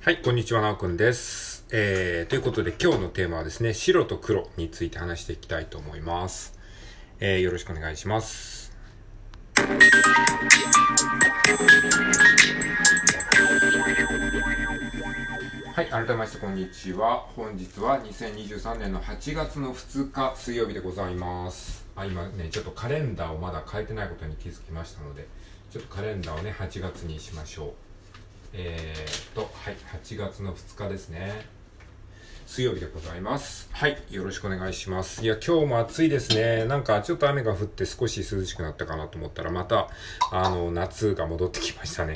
はい、こんにちは、なおくんです。えー、ということで今日のテーマはですね、白と黒について話していきたいと思います。えー、よろしくお願いします。はい、改めましてこんにちは。本日は2023年の8月の2日水曜日でございます。あ、今ね、ちょっとカレンダーをまだ変えてないことに気づきましたので、ちょっとカレンダーをね、8月にしましょう。えー、っと、はい、8月の2日ですね。水曜日でございます。はい、よろしくお願いします。いや、今日も暑いですね。なんかちょっと雨が降って少し涼しくなったかなと思ったら、また、あの、夏が戻ってきましたね。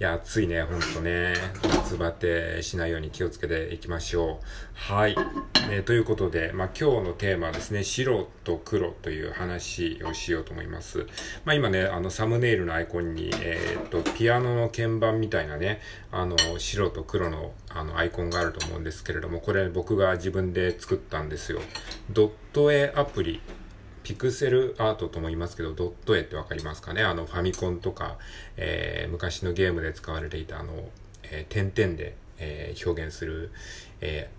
いや、暑いね、ほんとね。夏バテしないように気をつけていきましょう。はい。え、ということで、まあ、今日のテーマはですね、白と黒という話をしようと思います。まあ、今ね、あの、サムネイルのアイコンに、えー、っと、ピアノの鍵盤みたいなね、あの、白と黒の、あの、アイコンがあると思うんですけれども、これ僕が自分で作ったんですよ。ドット絵アプリピクセルアートとも言いますけど、ドット絵ってわかりますかね？あの、ファミコンとか、えー、昔のゲームで使われていたあの、えー、点々で、えー、表現する、え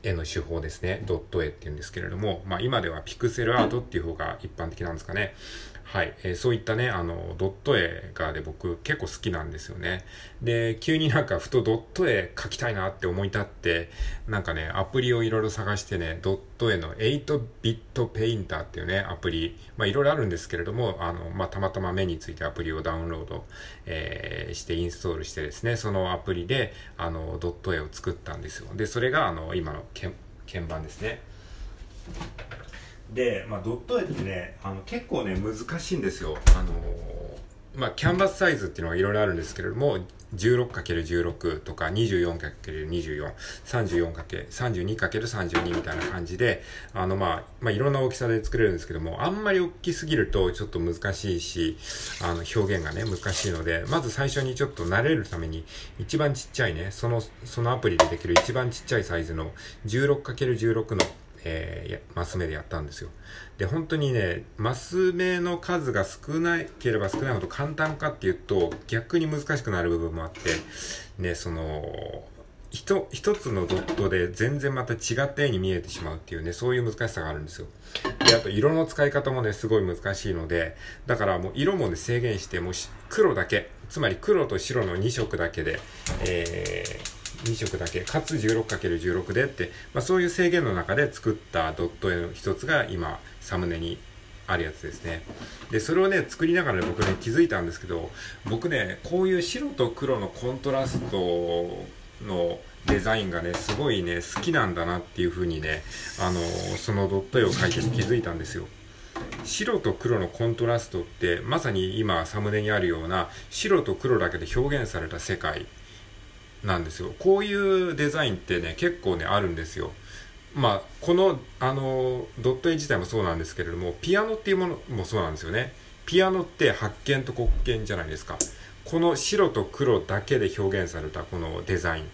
絵の手法ですね。ドット絵って言うんですけれども、まあ今ではピクセルアートっていう方が一般的なんですかね。はい、えー、そういったね、あの、ドット絵がで僕結構好きなんですよね。で、急になんかふとドット絵描きたいなって思い立って、なんかね、アプリをいろいろ探してね、ドット絵の8ビットペインターっていうね、アプリ、まあいろいろあるんですけれども、あの、まあたまたま目についてアプリをダウンロード、えー、してインストールしてですね、そのアプリで、あの、ドット絵を作ったんですよ。で、それがあの、今の鍵盤ですね。で、まあ、ドット絵ってねあの結構ね難しいんですよ。あのまあ、キャンバスサイズっていうのがいろいろあるんですけれども 16×16 とか 24×24、34×32×32 みたいな感じで、あのまあ、まあいろんな大きさで作れるんですけども、あんまり大きすぎるとちょっと難しいし、あの表現がね、難しいので、まず最初にちょっと慣れるために、一番ちっちゃいね、その、そのアプリでできる一番ちっちゃいサイズの 16×16 のえー、マス目でやったんですよ。で、本当にね、マス目の数が少なければ少ないほど簡単かっていうと、逆に難しくなる部分もあって、ね、その、一一つのドットで全然また違った絵に見えてしまうっていうね、そういう難しさがあるんですよ。で、あと色の使い方もね、すごい難しいので、だからもう色もね、制限して、もう黒だけ、つまり黒と白の2色だけで、えー、2色だけ、かつ 16×16 でって、まあ、そういう制限の中で作ったドット絵の一つが今、サムネにあるやつですね。で、それをね、作りながら、僕ね、気づいたんですけど、僕ね、こういう白と黒のコントラストのデザインがね、すごいね、好きなんだなっていう風にね、あの、そのドット絵を描いて気づいたんですよ。白と黒のコントラストってまさに今サムネにあるような白と黒だけで表現された世界なんですよ。こういうデザインってね、結構ね、あるんですよ。まあ、この、あの、ドット絵自体もそうなんですけれども、ピアノっていうものもそうなんですよね。ピアノって白鍵と黒鍵じゃないですか。この白と黒だけで表現されたこのデザイン。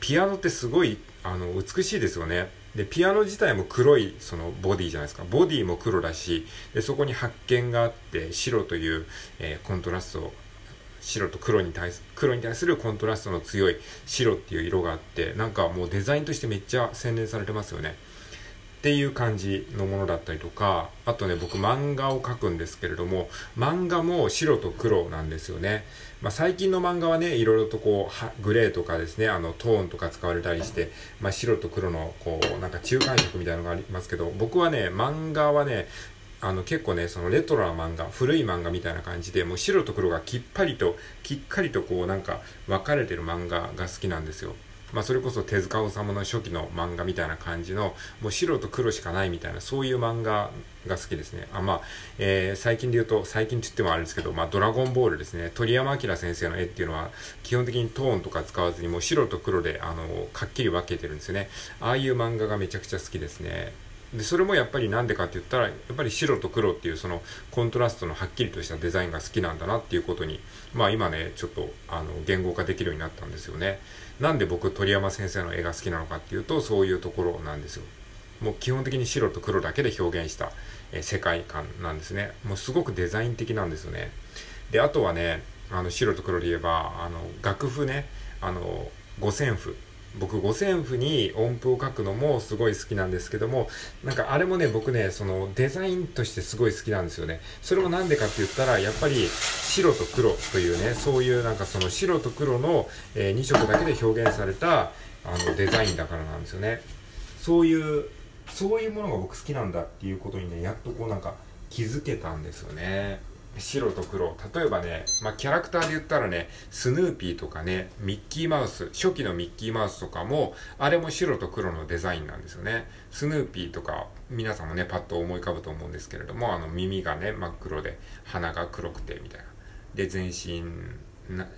ピアノってすごい、あの、美しいですよね。で、ピアノ自体も黒い、そのボディじゃないですか。ボディも黒だし、でそこに白鍵があって、白という、えー、コントラスト白と黒に対す黒に対するコントラストの強い白っていう色があってなんかもうデザインとしてめっちゃ洗練されてますよね。っていう感じのものだったりとかあとね僕漫画を描くんですけれども漫画も白と黒なんですよね、まあ、最近の漫画はねいろいろとこうグレーとかですねあのトーンとか使われたりして、まあ、白と黒のこうなんか中間色みたいなのがありますけど僕はね漫画はねあの結構ね、そのレトロな漫画、古い漫画みたいな感じで、もう白と黒がきっぱりと、きっかりとこうなんか分かれてる漫画が好きなんですよ。まあそれこそ手塚治虫の初期の漫画みたいな感じの、もう白と黒しかないみたいな、そういう漫画が好きですね。あ、まあ、えー、最近で言うと、最近って言ってもあれですけど、まあドラゴンボールですね。鳥山明先生の絵っていうのは、基本的にトーンとか使わずに、もう白と黒で、あの、かっきり分けてるんですよね。ああいう漫画がめちゃくちゃ好きですね。でそれもやっぱりなんでかって言ったらやっぱり白と黒っていうそのコントラストのはっきりとしたデザインが好きなんだなっていうことにまあ今ねちょっとあの言語化できるようになったんですよね。なんで僕鳥山先生の絵が好きなのかっていうとそういうところなんですよ。もう基本的に白と黒だけで表現した、え世界観なんですね。もうすごくデザイン的なんですよね。であとはねあの白と黒で言えばあの楽譜ねあの、五線譜。僕五線譜に音符を書くのもすごい好きなんですけども、なんかあれもね、僕ね、そのデザインとしてすごい好きなんですよね。それもなんでかって言ったら、やっぱり白と黒というね、そういうなんかその白と黒の、えー、2色だけで表現されたあのデザインだからなんですよね。そういう、そういうものが僕好きなんだっていうことにね、やっとこうなんか気づけたんですよね。白と黒。例えばね、まあ、キャラクターで言ったらね、スヌーピーとかね、ミッキーマウス、初期のミッキーマウスとかも、あれも白と黒のデザインなんですよね。スヌーピーとか、皆さんもね、パッと思い浮かぶと思うんですけれども、あの耳がね、真っ黒で、鼻が黒くて、みたいな。で、全身、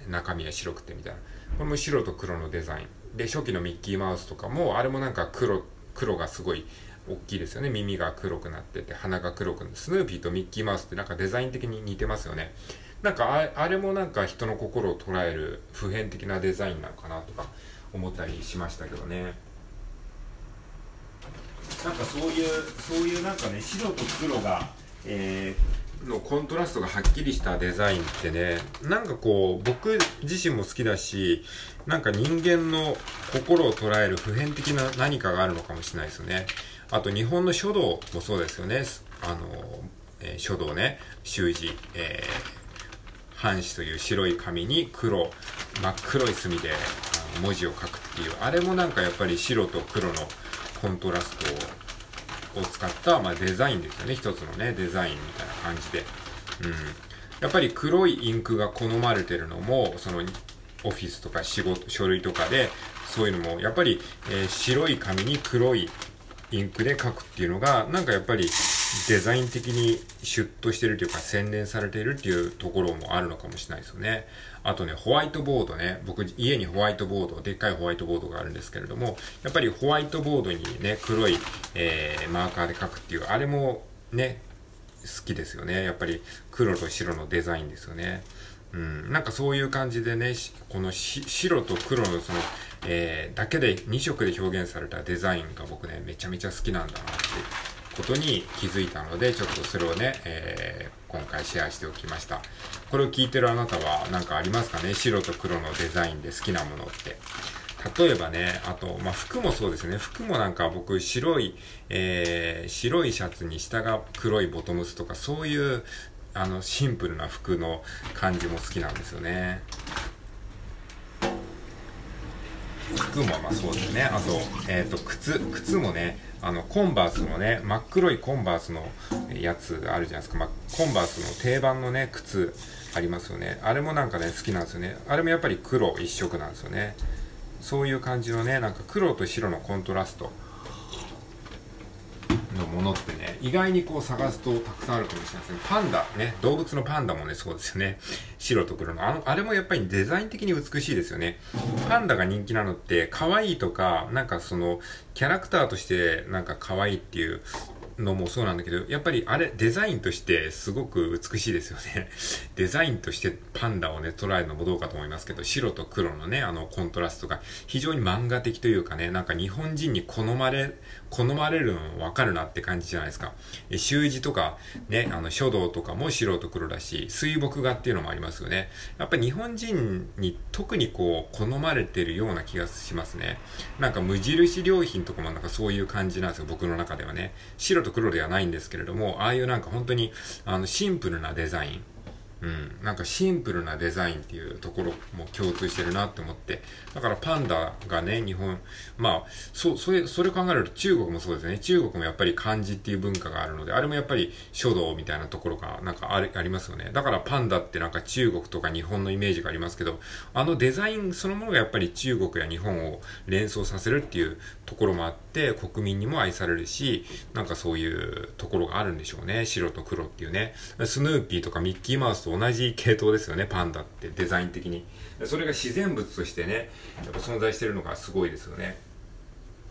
中身は白くて、みたいな。これも白と黒のデザイン。で、初期のミッキーマウスとかも、あれもなんか黒、黒がすごい大きいですよね。耳が黒くなってて、鼻が黒くなって、スヌーピーとミッキーマウスってなんかデザイン的に似てますよね。なんかあれもなんか人の心を捉える普遍的なデザインなのかなとか思ったりしましたけどね。なんかそういう、そういうなんかね、白と黒が、えー、のコントラストがはっきりしたデザインってね、なんかこう、僕自身も好きだし、なんか人間の心を捉える普遍的な何かがあるのかもしれないですよね。あと日本の書道もそうですよね。あの、えー、書道ね、習字、えー、半紙という白い紙に黒、真っ黒い墨で文字を書くっていう、あれもなんかやっぱり白と黒のコントラストを使った、まあ、デザインですよね。一つのね、デザインみたいな感じで。うん。やっぱり黒いインクが好まれてるのも、その、オフィスとか仕事、書類とかで、そういうのも、やっぱり、えー、白い紙に黒いインクで書くっていうのが、なんかやっぱりデザイン的にシュッとしてるというか洗練されてるっていうところもあるのかもしれないですよね。あとね、ホワイトボードね、僕家にホワイトボード、でっかいホワイトボードがあるんですけれども、やっぱりホワイトボードにね、黒い、えー、マーカーで書くっていう、あれもね、好きですよね。やっぱり黒と白のデザインですよね。うん、なんかそういう感じでね、この白と黒のその、えー、だけで2色で表現されたデザインが僕ね、めちゃめちゃ好きなんだなってことに気づいたので、ちょっとそれをね、えー、今回シェアしておきました。これを聞いてるあなたは何かありますかね？白と黒のデザインで好きなものって。例えばね、あと、まあ、服もそうですね。服もなんか僕、白い、えー、白いシャツに下が黒いボトムスとか、そういうあの、シンプルな服の感じも好きなんですよね。服もまあそうですね。あと、えっ、ー、と、靴、靴もね、あの、コンバースのね、真っ黒いコンバースのやつあるじゃないですか。まあ、コンバースの定番のね、靴ありますよね。あれもなんかね、好きなんですよね。あれもやっぱり黒一色なんですよね。そういう感じのね、なんか黒と白のコントラスト。ものってね、意外にこう探すとたくさんあるかもしれないですね。パンダ、ね、動物のパンダもね、そうですよね。白と黒の。あの、あれもやっぱりデザイン的に美しいですよね。パンダが人気なのって、可愛いとか、なんかその、キャラクターとしてなんか可愛いっていうのもそうなんだけど、やっぱりあれ、デザインとしてすごく美しいですよね。デザインとしてパンダをね、捉えるのもどうかと思いますけど、白と黒のね、あの、コントラストが非常に漫画的というかね、なんか日本人に好まれ、好まれるのわかるなって感じじゃないですか。習字とか、ね、あの、書道とかも白と黒だし、水墨画っていうのもありますよね。やっぱり日本人に特にこう、好まれてるような気がしますね。なんか無印良品とかもなんかそういう感じなんですよ、僕の中ではね。白と黒ではないんですけれども、ああいうなんか本当に、あの、シンプルなデザイン。うん、なんかシンプルなデザインっていうところも共通してるなって思って、だからパンダがね、日本、まあ、そ、それ、それ考えると中国もそうですね。中国もやっぱり漢字っていう文化があるので、あれもやっぱり書道みたいなところがなんかあ、ありますよね。だからパンダってなんか中国とか日本のイメージがありますけど、あのデザインそのものがやっぱり中国や日本を連想させるっていうところもあって、国民にも愛されるし、なんかそういうところがあるんでしょうね。白と黒っていうね。スヌーピーとかミッキーマウスと同じ系統ですよね、パンダってデザイン的に。それが自然物としてね、やっぱ存在してるのがすごいですよね。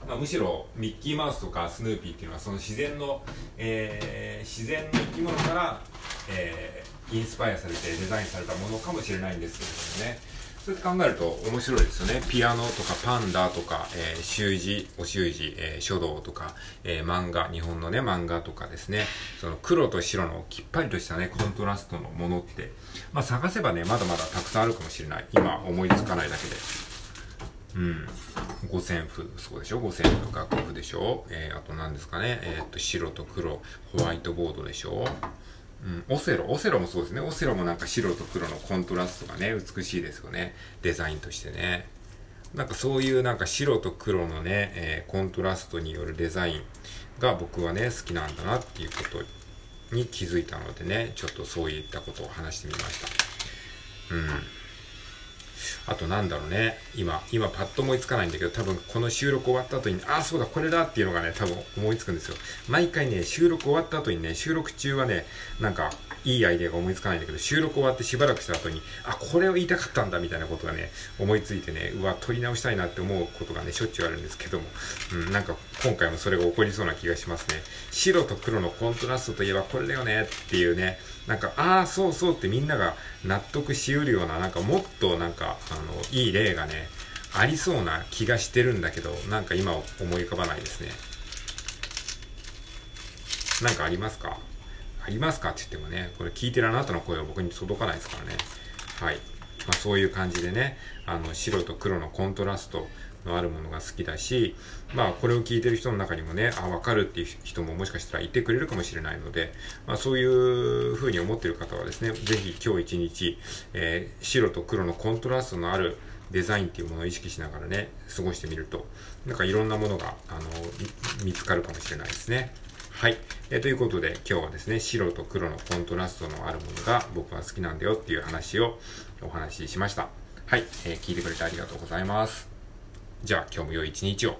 まあ、むしろミッキーマウスとかスヌーピーっていうのはその自然の、えー、自然の生き物から、えー、インスパイアされてデザインされたものかもしれないんですけれどもね。そうやって考えると面白いですよね。ピアノとかパンダとか、えー、習字、お習字、えー、書道とか、えー、漫画、日本のね、漫画とかですね、その黒と白のきっぱりとしたね、コントラストのものって、まあ探せばね、まだまだたくさんあるかもしれない。今思いつかないだけで。うん。五線譜、そうでしょ？五線譜、楽譜でしょ？えー、あと何ですかね？えー、っと、白と黒、ホワイトボードでしょ？うん、オセロ、オセロもそうですね。オセロもなんか白と黒のコントラストがね、美しいですよね。デザインとしてね。なんかそういうなんか白と黒のね、えー、コントラストによるデザインが僕はね、好きなんだなっていうことに気づいたのでね、ちょっとそういったことを話してみました。うん。あとなんだろうね。今、今パッと思いつかないんだけど、多分この収録終わった後に、ああ、そうだ、これだっていうのがね、多分思いつくんですよ。毎回ね、収録終わった後にね、収録中はね、なんか、いいアイデアが思いつかないんだけど、収録終わってしばらくした後に、あ、これを言いたかったんだみたいなことがね、思いついてね、うわ、撮り直したいなって思うことがね、しょっちゅうあるんですけども、うん、なんか今回もそれが起こりそうな気がしますね。白と黒のコントラストといえばこれだよねっていうね、なんか、ああ、そうそうってみんなが納得しうるような、なんかもっとなんか、あの、いい例がね、ありそうな気がしてるんだけど、なんか今思い浮かばないですね。なんかありますか？ありますか？って言ってもね、これ聞いてるあなたの声は僕に届かないですからね。はい。まあそういう感じでね、あの、白と黒のコントラスト、のあるものが好きだし、まあこれを聞いてる人の中にもね、あ、わかるっていう人ももしかしたらいてくれるかもしれないので、まあそういう風に思ってる方はですね、ぜひ今日一日、えー、白と黒のコントラストのあるデザインっていうものを意識しながらね、過ごしてみると、なんかいろんなものが、あの、見つかるかもしれないですね。はい。えー、ということで、今日はですね、白と黒のコントラストのあるものが僕は好きなんだよっていう話をお話ししました。はい。えー、聞いてくれてありがとうございます。じゃあ今日も良い一日を。